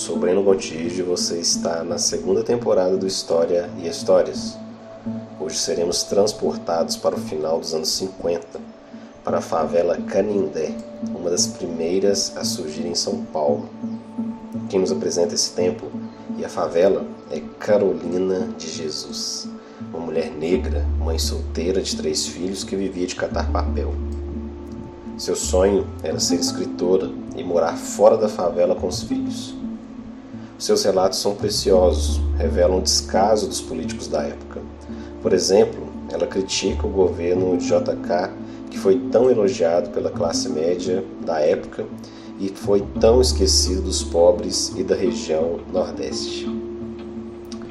Sou Breno Gontijo e você está na segunda temporada do História e Histórias. Hoje seremos transportados para o final dos anos 50, para a favela Canindé, uma das primeiras a surgir em São Paulo. Quem nos apresenta esse tempo e a favela é Carolina de Jesus, uma mulher negra, mãe solteira de três filhos que vivia de catar papel. Seu sonho era ser escritora e morar fora da favela com os filhos. Seus relatos são preciosos, revelam o descaso dos políticos da época. Por exemplo, ela critica o governo de JK, que foi tão elogiado pela classe média da época e foi tão esquecido dos pobres e da região Nordeste.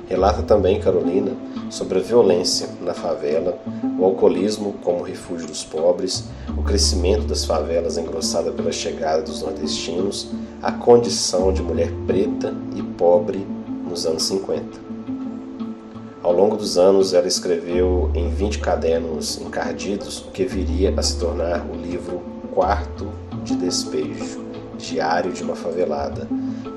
Relata também Carolina sobre a violência na favela, o alcoolismo como refúgio dos pobres, o crescimento das favelas engrossada pela chegada dos nordestinos, a condição de mulher preta e pobre nos anos 50. Ao longo dos anos, ela escreveu em 20 cadernos encardidos o que viria a se tornar o livro Quarto de Despejo, Diário de uma Favelada,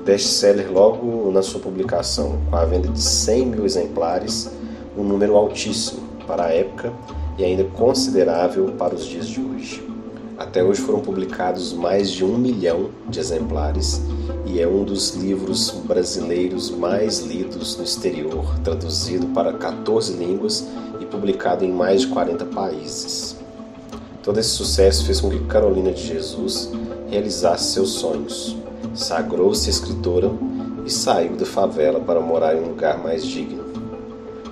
best-seller logo na sua publicação, com a venda de 100 mil exemplares, um número altíssimo para a época e ainda considerável para os dias de hoje. Até hoje foram publicados mais de um milhão de exemplares e é um dos livros brasileiros mais lidos no exterior, traduzido para 14 línguas e publicado em mais de 40 países. Todo esse sucesso fez com que Carolina de Jesus realizasse seus sonhos, sagrou-se escritora e saiu da favela para morar em um lugar mais digno.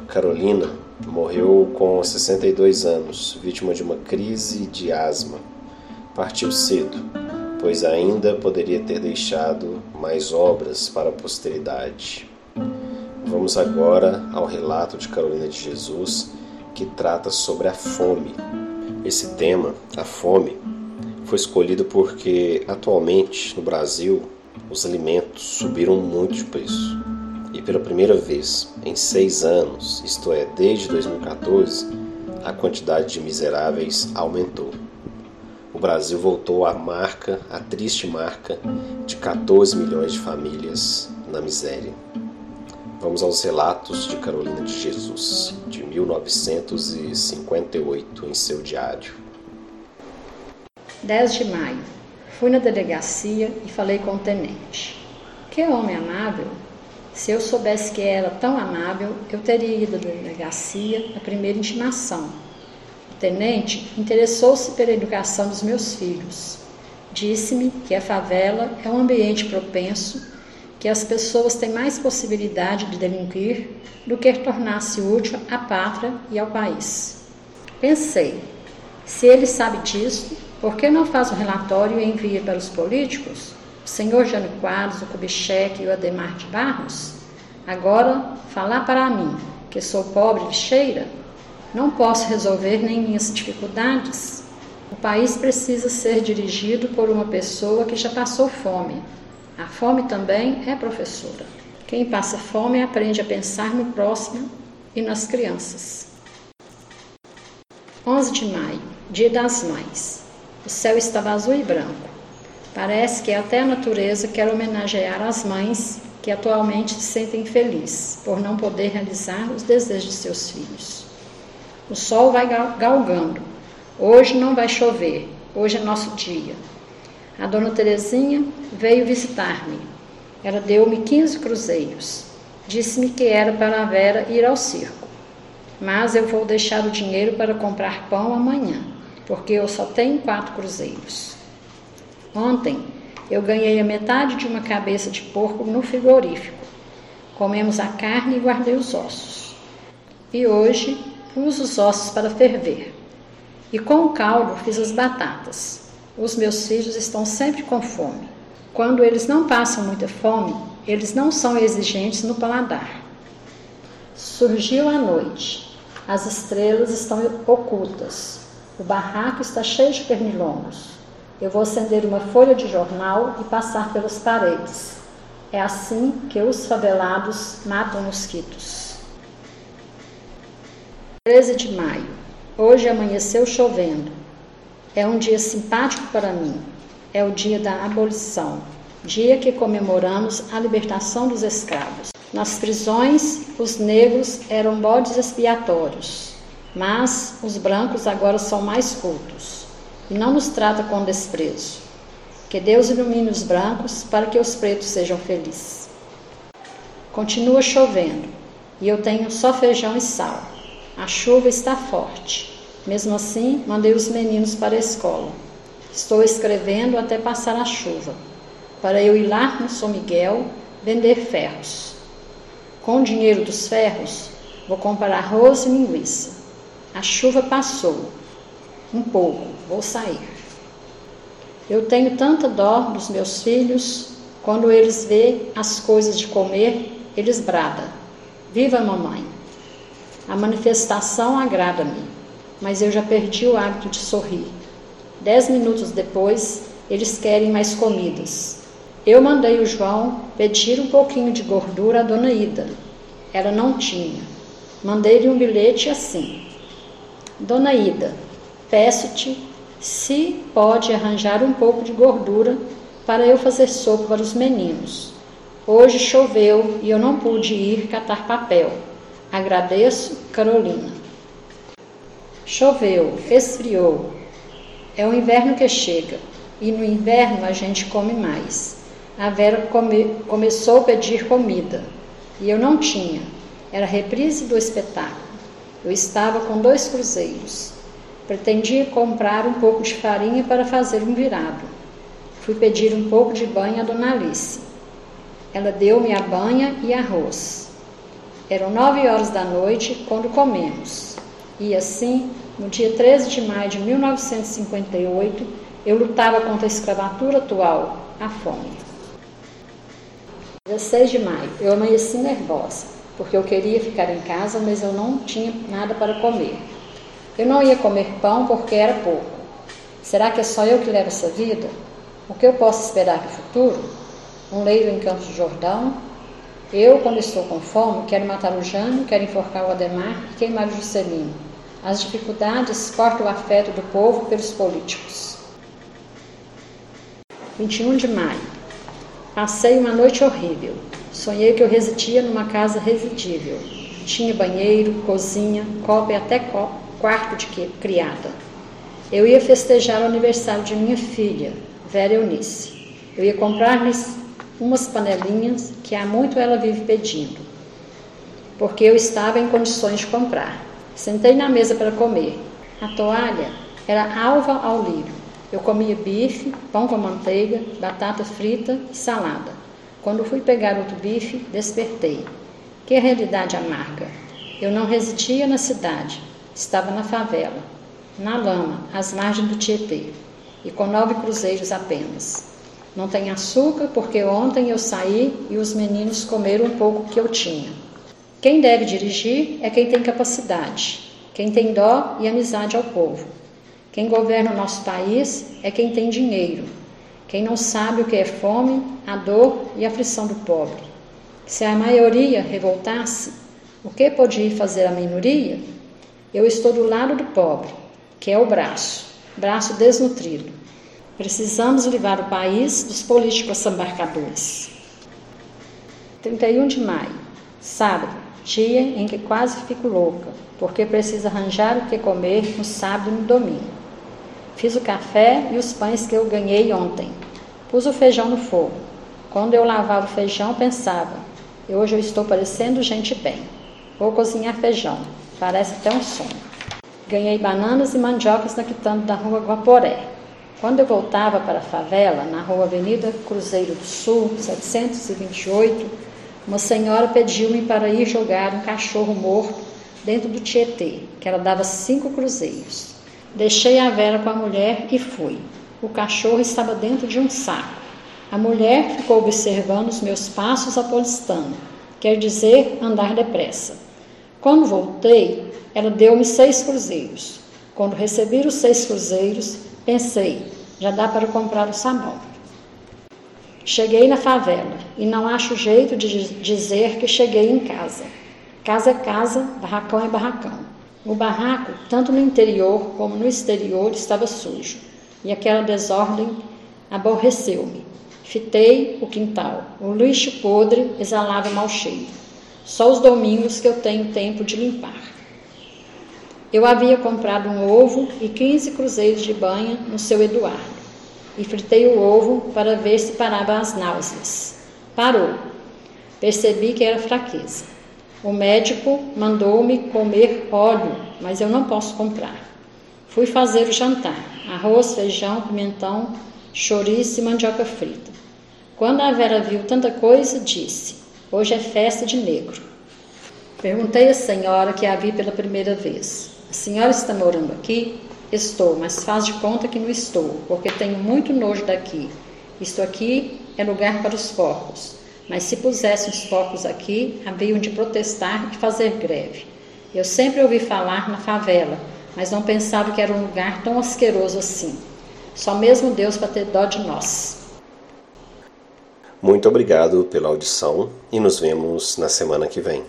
Carolina morreu com 62 anos, vítima de uma crise de asma. Partiu cedo, pois ainda poderia ter deixado mais obras para a posteridade. Vamos agora ao relato de Carolina de Jesus, que trata sobre a fome. Esse tema, a fome, foi escolhido porque atualmente no Brasil os alimentos subiram muito de preço. E pela primeira vez em seis anos, isto é, desde 2014, a quantidade de miseráveis aumentou. Brasil voltou à marca, a triste marca, de 14 milhões de famílias na miséria. Vamos aos relatos de Carolina de Jesus, de 1958, em seu diário. 10 de maio. Fui na delegacia e falei com o tenente. Que homem amável! Se eu soubesse que era tão amável, eu teria ido à delegacia na primeira intimação. O tenente interessou-se pela educação dos meus filhos. Disse-me que a favela é um ambiente propenso, que as pessoas têm mais possibilidade de delinquir do que tornar-se útil à pátria e ao país. Pensei, se ele sabe disso, por que não faz um relatório e envia para os políticos? O senhor Jânio Quadros, o Kubitschek e o Ademar de Barros? Agora, falar para mim, que sou pobre e cheira? Não posso resolver nem minhas dificuldades? O país precisa ser dirigido por uma pessoa que já passou fome. A fome também é professora. Quem passa fome aprende a pensar no próximo e nas crianças. 11 de maio, Dia das Mães. O céu estava azul e branco. Parece que até a natureza quer homenagear as mães que atualmente se sentem felizes por não poder realizar os desejos de seus filhos. O sol vai galgando. Hoje não vai chover. Hoje é nosso dia. A dona Terezinha veio visitar-me. Ela deu-me 15 cruzeiros. Disse-me que era para a Vera ir ao circo. Mas eu vou deixar o dinheiro para comprar pão amanhã porque eu só tenho quatro cruzeiros. Ontem eu ganhei a metade de uma cabeça de porco no frigorífico. Comemos a carne e guardei os ossos. E hoje pus os ossos para ferver. E com o caldo fiz as batatas. Os meus filhos estão sempre com fome. Quando eles não passam muita fome, eles não são exigentes no paladar. Surgiu a noite. As estrelas estão ocultas. O barraco está cheio de pernilongos. Eu vou acender uma folha de jornal e passar pelas paredes. É assim que os favelados matam mosquitos. 13 de maio. Hoje amanheceu chovendo. É um dia simpático para mim. É o dia da abolição. dia que comemoramos a libertação dos escravos. Nas prisões, os negros eram bodes expiatórios, mas os brancos agora são mais cultos e não nos trata com desprezo. Que Deus ilumine os brancos para que os pretos sejam felizes. Continua chovendo e eu tenho só feijão e sal. A chuva está forte. Mesmo assim, mandei os meninos para a escola. Estou escrevendo até passar a chuva, para eu ir lá no São Miguel vender ferros. Com o dinheiro dos ferros, vou comprar arroz e linguiça. A chuva passou. Um pouco, vou sair. Eu tenho tanta dó dos meus filhos, quando eles vê as coisas de comer, eles bradam. Viva mamãe! A manifestação agrada-me, mas eu já perdi o hábito de sorrir. Dez minutos depois, eles querem mais comidas. Eu mandei o João pedir um pouquinho de gordura à dona Ida. Ela não tinha. Mandei-lhe um bilhete assim: Dona Ida, peço-te se pode arranjar um pouco de gordura para eu fazer sopa para os meninos. Hoje choveu e eu não pude ir catar papel. Agradeço, Carolina. Choveu, esfriou, é o inverno que chega e no inverno a gente come mais. A Vera come, começou a pedir comida e eu não tinha. Era reprise do espetáculo. Eu estava com dois cruzeiros. Pretendia comprar um pouco de farinha para fazer um virado. Fui pedir um pouco de banha a Dona Alice. Ela deu-me a banha e arroz. Eram nove horas da noite quando comemos. E assim no dia 13 de maio de 1958, eu lutava contra a escravatura atual, a fome. 16 de maio, eu amanheci nervosa, porque eu queria ficar em casa, mas eu não tinha nada para comer. Eu não ia comer pão porque era pouco. Será que é só eu que levo essa vida? O que eu posso esperar do futuro? Um leiro em Campos do Jordão? Eu, quando estou com fome, quero matar o Jânio, quero enforcar o Ademar e queimar o Juscelino. As dificuldades cortam o afeto do povo pelos políticos. 21 de maio. Passei uma noite horrível. Sonhei que eu residia numa casa residível. Tinha banheiro, cozinha, copa e até quarto de criada. Eu ia festejar o aniversário de minha filha, Vera Eunice. Eu ia comprar-lhes umas panelinhas que há muito ela vive pedindo, porque eu estava em condições de comprar. Sentei na mesa para comer. A toalha era alva ao lírio. Eu comia bife, pão com manteiga, batata frita e salada. Quando fui pegar outro bife, despertei. Que realidade amarga! Eu não residia na cidade, estava na favela, na lama, às margens do Tietê, e com nove cruzeiros apenas. Não tem açúcar porque ontem eu saí e os meninos comeram um pouco que eu tinha. Quem deve dirigir é quem tem capacidade, quem tem dó e amizade ao povo. Quem governa o nosso país é quem tem dinheiro, quem não sabe o que é fome, a dor e a aflição do pobre. Se a maioria revoltasse, o que podia fazer a minoria? Eu estou do lado do pobre, que é o braço, braço desnutrido. Precisamos livrar o país dos políticos embarcadores. 31 de maio, sábado dia em que quase fico louca, porque preciso arranjar o que comer no sábado e no domingo. Fiz o café e os pães que eu ganhei ontem. Pus o feijão no fogo. Quando eu lavava o feijão, pensava: hoje eu estou parecendo gente bem. Vou cozinhar feijão. Parece até um sonho. Ganhei bananas e mandiocas na quitanda da rua Guaporé. Quando eu voltava para a favela, na rua Avenida Cruzeiro do Sul, 728, uma senhora pediu-me para ir jogar um cachorro morto dentro do Tietê, que ela dava cinco cruzeiros. Deixei a Vera com a mulher e fui. O cachorro estava dentro de um saco. A mulher ficou observando os meus passos apolistando, quer dizer, andar depressa. Quando voltei, ela deu-me seis cruzeiros. Quando recebi os seis cruzeiros, pensei, já dá para comprar o sabão. Cheguei na favela e não acho jeito de dizer que cheguei em casa. Casa é casa, barracão é barracão. O barraco, tanto no interior como no exterior, estava sujo, e aquela desordem aborreceu-me. Fitei o quintal. O lixo podre exalava mau cheiro. Só os domingos que eu tenho tempo de limpar. Eu havia comprado um ovo e 15 cruzeiros de banha no seu Eduardo e fritei o ovo para ver se parava as náuseas. Parou. Percebi que era fraqueza. O médico mandou-me comer óleo, mas eu não posso comprar. Fui fazer o jantar: arroz, feijão, pimentão, chouriço e mandioca frita. Quando a Vera viu tanta coisa, disse: Hoje é festa de negro. Perguntei à senhora que a vi pela primeira vez: A senhora está morando aqui? Estou, mas faz de conta que não estou, porque tenho muito nojo daqui. Isto aqui é lugar para os porcos. Mas se pusessem os porcos aqui, haviam de protestar e fazer greve. Eu sempre ouvi falar na favela, mas não pensava que era um lugar tão asqueroso assim. Só mesmo Deus para ter dó de nós. Muito obrigado pela audição e nos vemos na semana que vem.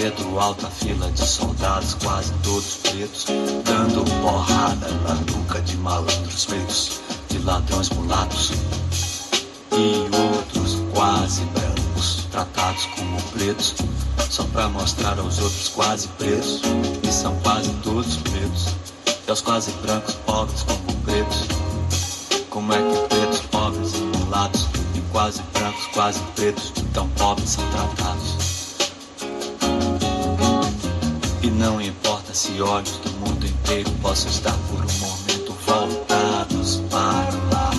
Vê do alto a fila de soldados, quase todos pretos, dando porrada na nuca de malandros pretos, de ladrões mulatos. E outros quase brancos, tratados como pretos, só pra mostrar aos outros quase pretos, que são quase todos pretos, e aos quase brancos pobres como pretos. Como é que pretos, pobres e mulatos, quase brancos, quase pretos, tão pobres são tratados? Não importa se olhos do mundo inteiro possam estar por um momento voltados para lá,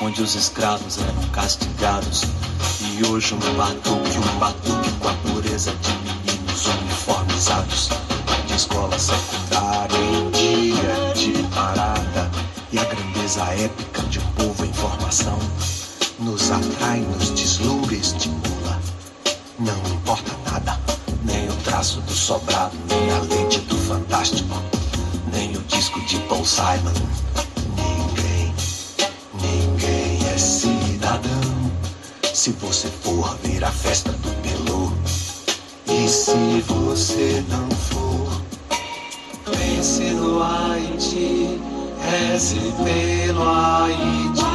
onde os escravos eram castigados. E hoje um batuque, um batuque com a pureza de meninos uniformizados de escola secundária em dia de parada. E a grandeza épica de um povo em formação nos atrai, nos deslumbra e estimula. Não importa nada nem o traço do sobrado, nem a lente do fantástico, nem o disco de Paul Simon. Ninguém, ninguém é cidadão. Se você for ver a festa do Pelô, e se você não for, pense no Haiti, reze pelo Haiti.